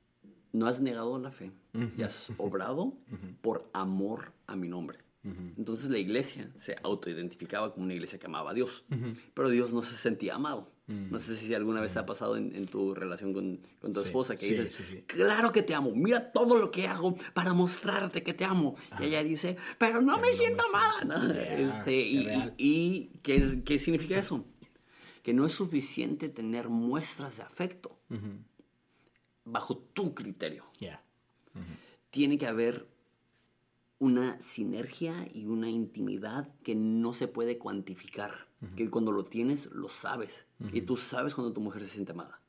no has negado la fe y has obrado [laughs] por amor a mi nombre. Entonces la iglesia se autoidentificaba como una iglesia que amaba a Dios, pero Dios no se sentía amado. No sé si alguna vez te ha pasado en, tu relación con, tu esposa que dices, claro que te amo, mira todo lo que hago para mostrarte que te amo. Y ella dice, pero no me siento amada. este, y, ¿qué, ¿qué, significa eso? Que no es suficiente tener muestras de afecto bajo tu criterio. Tiene que haber una sinergia y una intimidad que no se puede cuantificar. Que cuando lo tienes, lo sabes. Y tú sabes cuando tu mujer se siente amada.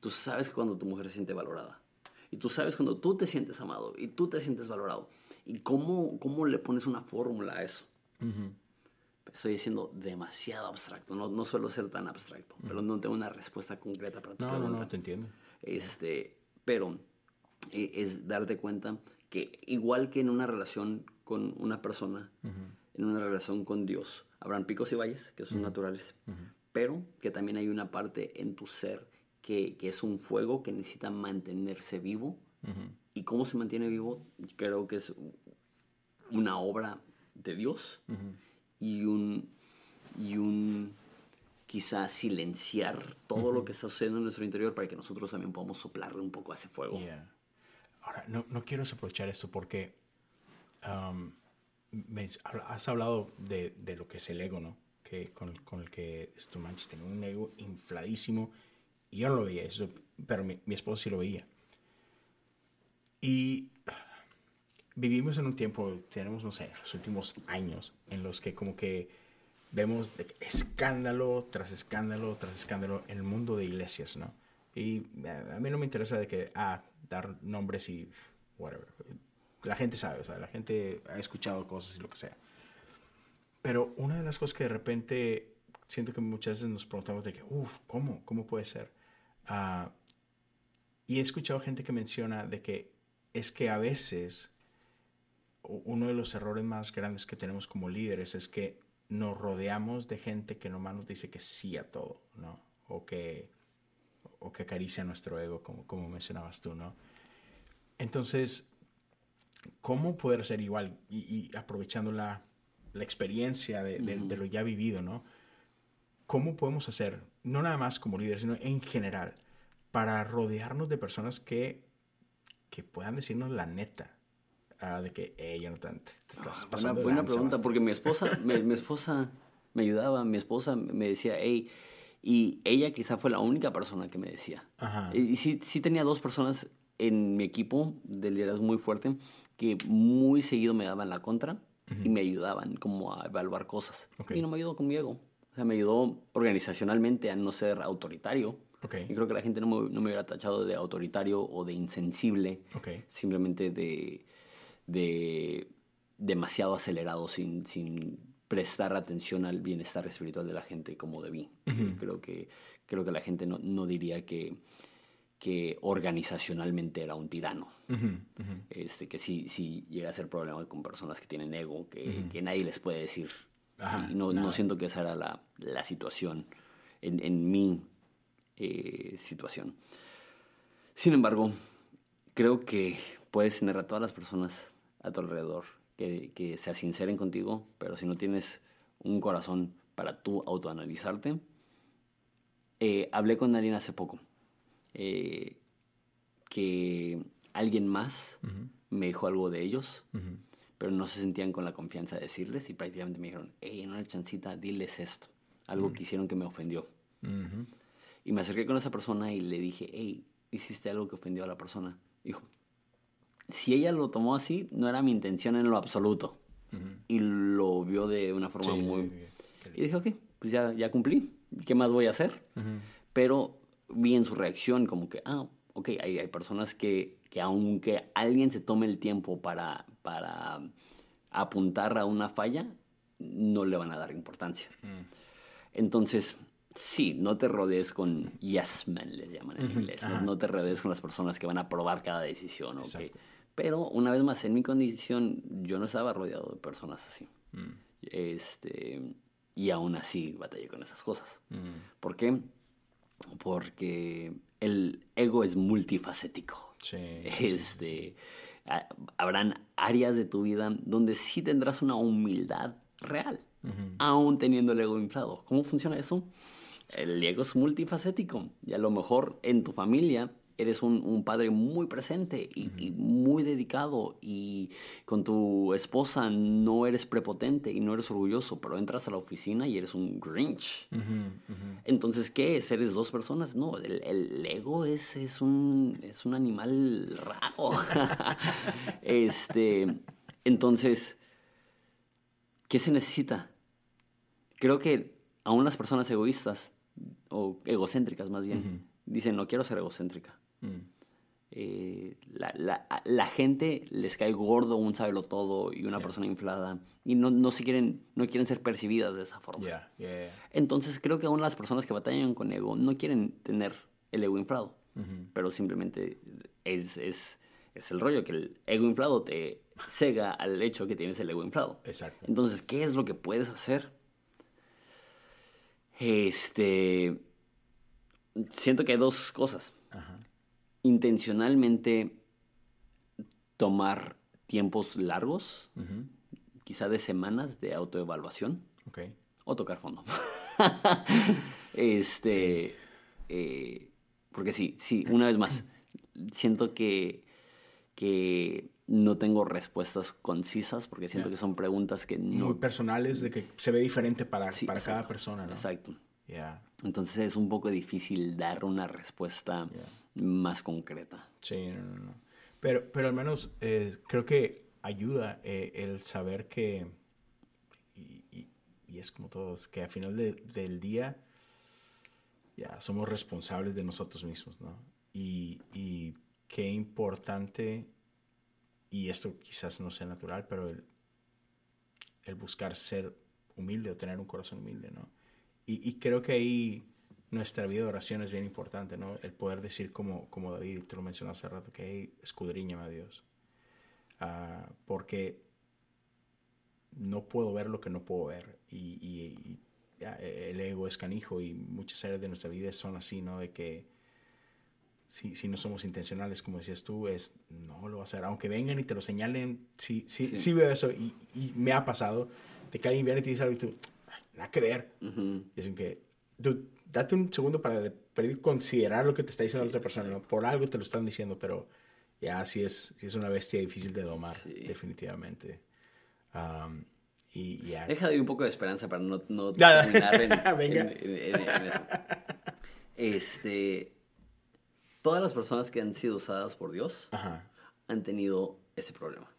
Tú sabes cuando tu mujer se siente valorada. Y tú sabes cuando tú te sientes amado y tú te sientes valorado. ¿Y cómo, cómo le pones una fórmula a eso? estoy siendo demasiado abstracto. No, no suelo ser tan abstracto, pero no tengo una respuesta concreta para tu no, pregunta. No, no, te entiendo. Este, pero eh, es darte cuenta que igual que en una relación con una persona, en una relación con Dios, habrán picos y valles que son naturales, pero que también hay una parte en tu ser que, que, es un fuego que necesita mantenerse vivo. ¿Y cómo se mantiene vivo? Creo que es una obra de Dios y un, y un quizá silenciar todo lo que está sucediendo en nuestro interior para que nosotros también podamos soplarle un poco a ese fuego. Ahora, no, no, quiero aprovechar esto porque um, has hablado de, de, lo que es el ego, ¿no? Que con, con el que tu manches tiene un ego infladísimo y yo no lo veía eso, pero mi, mi esposo sí lo veía. Y vivimos en un tiempo, tenemos, no sé, los últimos años en los que como que vemos escándalo tras escándalo tras escándalo en el mundo de iglesias, ¿no? Y a mí no me interesa de que, ah, dar nombres y whatever. La gente sabe, o sea, la gente ha escuchado cosas y lo que sea. Pero una de las cosas que de repente siento que muchas veces nos preguntamos de que, uff, ¿cómo? ¿Cómo puede ser? Uh, y he escuchado gente que menciona de que es que a veces uno de los errores más grandes que tenemos como líderes es que nos rodeamos de gente que nomás nos dice que sí a todo, ¿no? O que, o que acaricia nuestro ego, como, como mencionabas tú, ¿no? Entonces, ¿cómo poder ser igual y, aprovechando la, la experiencia de, de, lo ya vivido, ¿no? ¿Cómo podemos hacer, no nada más como líderes, sino en general, para rodearnos de personas que, que puedan decirnos la neta, de que, ella no te, estás ah, pasando Buena, buena pregunta, porque mi esposa, [laughs] mi, esposa me ayudaba, mi esposa me decía, hey, y ella quizá fue la única persona que me decía. Y sí, sí tenía dos personas en mi equipo de liderazgo muy fuerte que muy seguido me daban la contra y me ayudaban como a evaluar cosas. Y no me ayudó con mi ego. O sea, me ayudó organizacionalmente a no ser autoritario. Y creo que la gente no me, no me hubiera tachado de autoritario o de insensible. Simplemente de de demasiado acelerado sin, sin prestar atención al bienestar espiritual de la gente como debí. creo, que, creo que la gente no, no diría que, que organizacionalmente era un tirano. Este, que sí, sí llega a ser problema con personas que tienen ego, que, que nadie les puede decir. no, no, siento que esa era la, la situación en, en mi eh, situación. Sin embargo, creo que puedes tener a todas las personas a tu alrededor, que, que se sinceren contigo, pero si no tienes un corazón para tú autoanalizarte. Eh, hablé con alguien hace poco eh, que alguien más me dijo algo de ellos, pero no se sentían con la confianza de decirles y prácticamente me dijeron, hey, en una chancita, diles esto, algo que hicieron que me ofendió. Y me acerqué con esa persona y le dije, hey, hiciste algo que ofendió a la persona. Dijo, si ella lo tomó así, no era mi intención en lo absoluto. Y lo vio de una forma muy... Y dije, ok, pues ya, ya cumplí. ¿Qué más voy a hacer? Pero vi en su reacción como que, ah, ok, hay, hay personas que, que, aunque alguien se tome el tiempo para, para apuntar a una falla, no le van a dar importancia. Entonces, sí, no te rodees con yes men, les llaman en inglés. ¿no? te rodees con las personas que van a probar cada decisión. Okay? Pero una vez más, en mi condición, yo no estaba rodeado de personas así. Mm. Este, y aún así batallé con esas cosas. Mm. ¿Por qué? Porque el ego es multifacético. Sí, este, habrán áreas de tu vida donde sí tendrás una humildad real, aún teniendo el ego inflado. ¿Cómo funciona eso? El ego es multifacético y a lo mejor en tu familia eres un, padre muy presente y, muy dedicado y con tu esposa no eres prepotente y no eres orgulloso, pero entras a la oficina y eres un Grinch. Entonces, ¿qué es? ¿Eres dos personas? No, el, ego es, es, un, es un animal raro. [laughs] este, entonces, ¿qué se necesita? Creo que aún las personas egoístas, o egocéntricas más bien, dicen, no quiero ser egocéntrica. Mm. eh, la, gente les cae gordo un sábelo todo y una persona inflada y no, no, se quieren, no quieren ser percibidas de esa forma. Entonces creo que aún las personas que batallan con ego no quieren tener el ego inflado, pero simplemente es, es, es, el rollo que el ego inflado te cega al hecho que tienes el ego inflado. Exacto. Entonces, ¿qué es lo que puedes hacer? Este, siento que hay dos cosas. Intencionalmente tomar tiempos largos, quizá de semanas de autoevaluación. O tocar fondo. [laughs] este. Eh, porque sí, sí, una vez más, siento que, que no tengo respuestas concisas porque siento que son preguntas que no... Muy personales, de que se ve diferente para, para cada persona, ¿no? Exacto. Entonces es un poco difícil dar una respuesta más concreta. Sí, no, no, no. Pero, pero al menos eh, creo que ayuda eh, el saber que, y, y, es como todos, que al final del día ya somos responsables de nosotros mismos, ¿no? Y, y qué importante, y esto quizás no sea natural, pero el, el buscar ser humilde o tener un corazón humilde, ¿no? Y, creo que ahí nuestra vida de oración es bien importante, ¿no? El poder decir como, como David, tú lo mencionaste hace rato, que hey, escudriñame a Dios. Ah, porque no puedo ver lo que no puedo ver. Y, el ego es canijo y muchas áreas de nuestra vida son así, ¿no? De que si, si no somos intencionales, como decías tú, es no lo vas a hacer. Aunque vengan y te lo señalen, sí, sí, sí. veo eso y, y, me ha pasado de que alguien viene y te dice algo y tú, nada que ver. Y es que, date un segundo para, considerar lo que te está diciendo la otra persona. ¿no? Por algo te lo están diciendo, pero ya sí es, sí es una bestia difícil de domar, definitivamente. y ya. Deja de un poco de esperanza para no, no [laughs] terminar [laughs] en, eso. Este, todas las personas que han sido usadas por Dios han tenido este problema.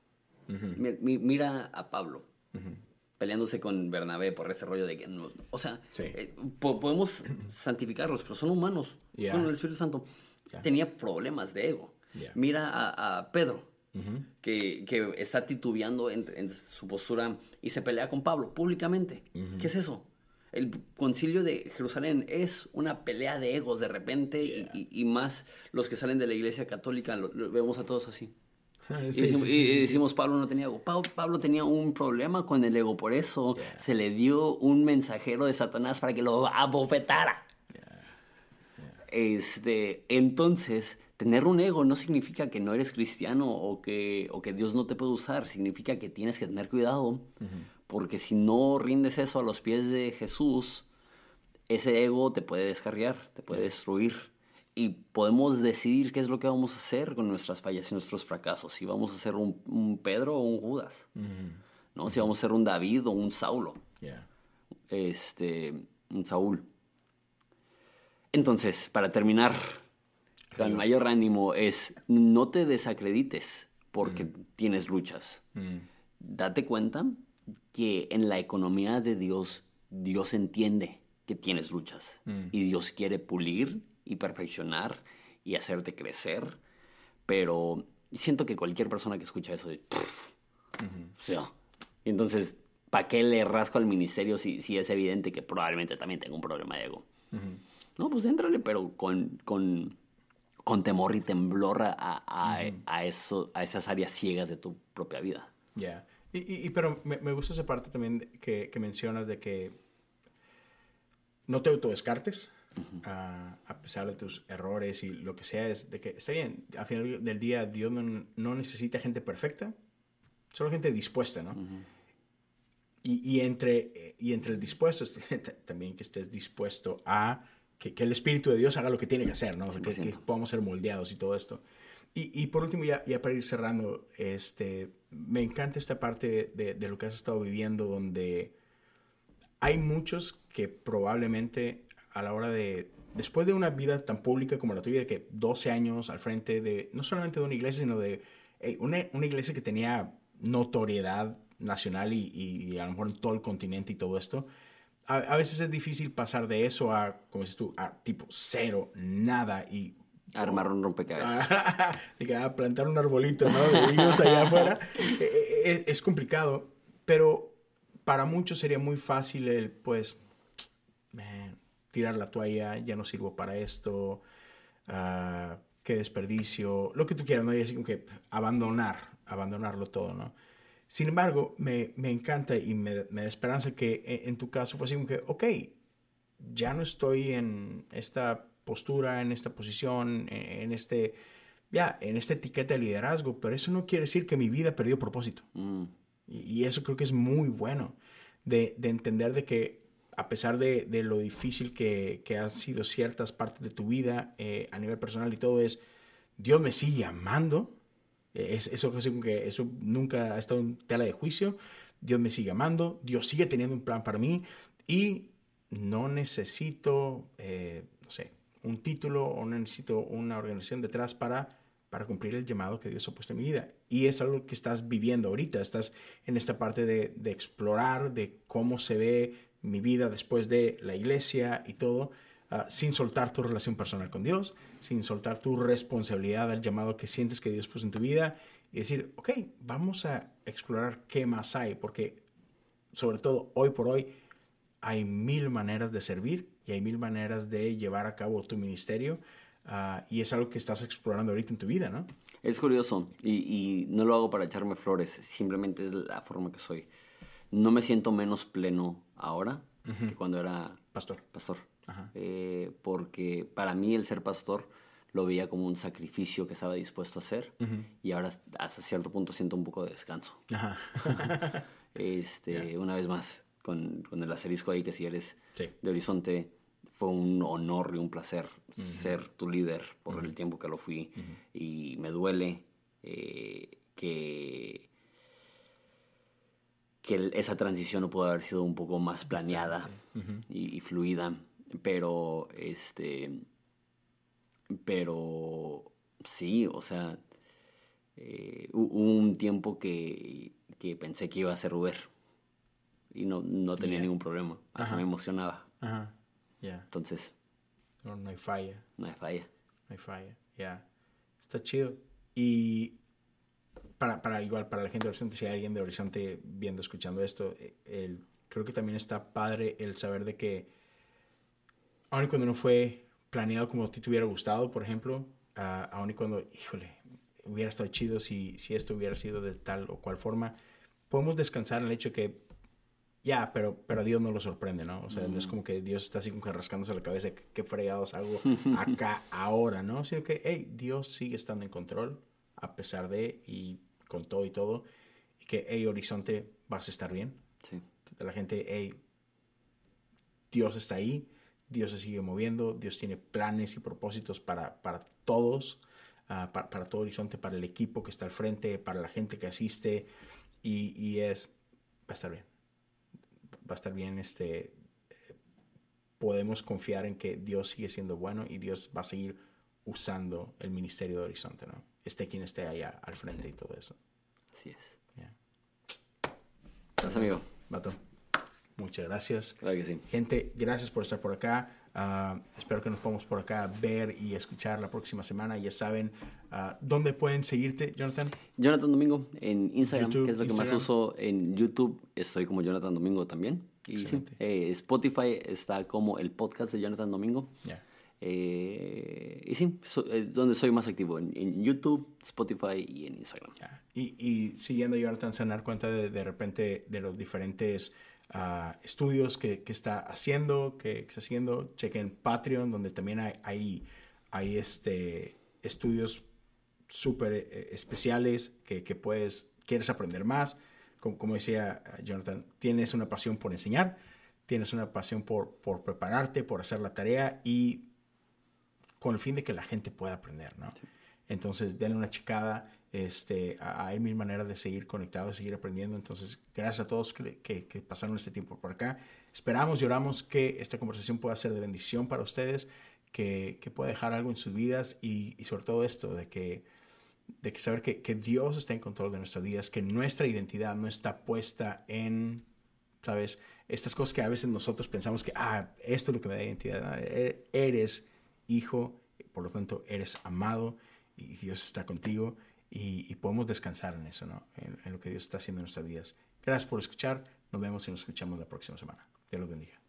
Mira a Pablo peleándose con Bernabé por ese rollo de que no, o sea, eh, podemos santificarlos, pero son humanos. Con el Espíritu Santo tenía problemas de ego. Mira a, Pedro, que, que, está titubeando en, su postura y se pelea con Pablo públicamente. ¿Qué es eso? El concilio de Jerusalén es una pelea de egos de repente y, y, más los que salen de la iglesia católica, lo vemos a todos así. Y, decimos, Pablo no tenía ego. Pablo, tenía un problema con el ego, por eso se le dio un mensajero de Satanás para que lo abofetara. Este, entonces, tener un ego no significa que no eres cristiano o que, o que Dios no te puede usar, significa que tienes que tener cuidado, porque si no rindes eso a los pies de Jesús, ese ego te puede descarriar, te puede destruir y podemos decidir qué es lo que vamos a hacer con nuestras fallas y nuestros fracasos. Si vamos a ser un, Pedro o un Judas. ¿no? Si vamos a ser un David o un Saulo. Este, un Saúl. Entonces, para terminar, el mayor ánimo es no te desacredites porque tienes luchas. Date cuenta que en la economía de Dios, Dios entiende que tienes luchas y Dios quiere pulir y perfeccionar y hacerte crecer, pero siento que cualquier persona que escucha eso de... o sea, entonces, ¿para qué le rasco al ministerio si, si, es evidente que probablemente también tengo un problema de ego? No, pues éntrale, pero con, con, con temor y temblor a, a, a, eso, a esas áreas ciegas de tu propia vida. Ya. Y, y, pero me, me, gusta esa parte también que, que mencionas de que no te autodescartes a, pesar de tus errores y lo que sea, es de que está bien, al final del día Dios no, necesita gente perfecta, solo gente dispuesta, ¿no? y, y, entre, y entre el dispuesto, [laughs] también que estés dispuesto a que, que, el Espíritu de Dios haga lo que tiene que hacer, ¿no? que, que, podamos ser moldeados y todo esto. Y, y por último, ya, ya, para ir cerrando, este, me encanta esta parte de, de lo que has estado viviendo, donde hay muchos que probablemente a la hora de, después de una vida tan pública como la tuya, de que 12 años al frente de, no solamente de una iglesia, sino de una, una, iglesia que tenía notoriedad nacional y, y, a lo mejor en todo el continente y todo esto, a, veces es difícil pasar de eso a, como dices tú, a tipo cero, nada y Armar un rompecabezas. [laughs] de que ah, plantar un arbolito, ¿no? De ellos allá afuera. Eh, eh, eh, es complicado, pero para muchos sería muy fácil el, pues, tirar la toalla, ya no sirvo para esto, uh, qué desperdicio, lo que tú quieras, ¿no? Y así como que abandonar, abandonarlo todo, ¿no? Sin embargo, me, me encanta y me, me, da esperanza que en, en, tu caso fue así como que, ok, ya no estoy en esta postura, en esta posición, en, este, ya, en esta etiqueta de liderazgo, pero eso no quiere decir que mi vida perdió propósito. Mm. Y, eso creo que es muy bueno, de, de entender de que a pesar de, de lo difícil que, que, han sido ciertas partes de tu vida eh, a nivel personal y todo, es, Dios me sigue amando. Es, eso, que eso nunca ha estado en tela de juicio. Dios me sigue amando, Dios sigue teniendo un plan para mí y no necesito, eh, no sé, un título o no necesito una organización detrás para, para cumplir el llamado que Dios ha puesto en mi vida. Y es algo que estás viviendo ahorita, estás en esta parte de, de explorar, de cómo se ve mi vida después de la iglesia y todo, uh, sin soltar tu relación personal con Dios, sin soltar tu responsabilidad al llamado que sientes que Dios puso en tu vida y decir, ok, vamos a explorar qué más hay, porque sobre todo hoy por hoy hay mil maneras de servir y hay mil maneras de llevar a cabo tu ministerio uh, y es algo que estás explorando ahorita en tu vida, ¿no? Es curioso y, no lo hago para echarme flores, simplemente es la forma que soy. No me siento menos pleno ahora que cuando era pastor. pastor. Eh, porque para mí el ser pastor lo veía como un sacrificio que estaba dispuesto a hacer y ahora hasta cierto punto siento un poco de descanso. [laughs] este, Una vez más, con, con, el asterisco ahí que si eres de Horizonte, fue un honor y un placer ser tu líder por el tiempo que lo fui y me duele eh, que que esa transición no pudo haber sido un poco más planeada y, fluida, pero este, pero sí, o sea, eh, hubo un tiempo que, que, pensé que iba a ser Uber y no, no tenía ningún problema, hasta me emocionaba. Entonces, no, no, hay falla. No hay falla. No hay falla, ya. Está chido. Y para, para, igual, para la gente de Horizonte, si hay alguien de Horizonte viendo, escuchando esto, eh, el, creo que también está padre el saber de que, aun y cuando no fue planeado como a ti te hubiera gustado, por ejemplo, uh, aun y cuando, híjole, hubiera estado chido si, si esto hubiera sido de tal o cual forma, podemos descansar en el hecho que, ya, pero, pero Dios no lo sorprende, ¿no? O sea, no es como que Dios está así como que rascándose la cabeza, qué fregados algo [laughs] acá, ahora, ¿no? Sino que, hey, Dios sigue estando en control a pesar de y con todo y todo, y que, hey, Horizonte, vas a estar bien. Sí. La gente, hey, Dios está ahí, Dios se sigue moviendo, Dios tiene planes y propósitos para, para todos, uh, para, para, todo Horizonte, para el equipo que está al frente, para la gente que asiste, y, y es, va a estar bien. Va a estar bien, este, podemos confiar en que Dios sigue siendo bueno y Dios va a seguir usando el ministerio de Horizonte, ¿no? Esté quien esté allá al frente y todo eso. Así es. Gracias, amigo. Vato. Muchas gracias. Claro que sí. Gente, gracias por estar por acá. Uh, espero que nos podamos por acá ver y escuchar la próxima semana. Ya saben uh, dónde pueden seguirte, Jonathan. Jonathan Domingo en Instagram, que es lo que más uso. En YouTube estoy como Jonathan Domingo también. Y eh, Spotify está como el podcast de Jonathan Domingo. Ya. Eh, y sí, es donde soy más activo, en, YouTube, Spotify y en Instagram. Y, y, siguiendo Jonathan, se dar cuenta de, de repente de los diferentes uh, estudios que, que, está haciendo, que, está haciendo. Chequen Patreon, donde también hay, hay, hay este, estudios súper eh, especiales que, que, puedes, quieres aprender más. Como, como decía uh, Jonathan, tienes una pasión por enseñar, tienes una pasión por, por prepararte, por hacer la tarea y con el fin de que la gente pueda aprender, ¿no? Entonces, denle una checada. Este, hay mil maneras de seguir conectados, seguir aprendiendo. Entonces, gracias a todos que, que, pasaron este tiempo por acá. Esperamos y oramos que esta conversación pueda ser de bendición para ustedes, que, que pueda dejar algo en sus vidas y, y, sobre todo esto, de que, de que saber que, que Dios está en control de nuestras vidas, que nuestra identidad no está puesta en, ¿sabes? Estas cosas que a veces nosotros pensamos que, ah, esto es lo que me da identidad. E-, eres hijo, por lo tanto eres amado y Dios está contigo y, podemos descansar en eso, ¿no? En, en, lo que Dios está haciendo en nuestras vidas. Gracias por escuchar, nos vemos y nos escuchamos la próxima semana. Dios los bendiga.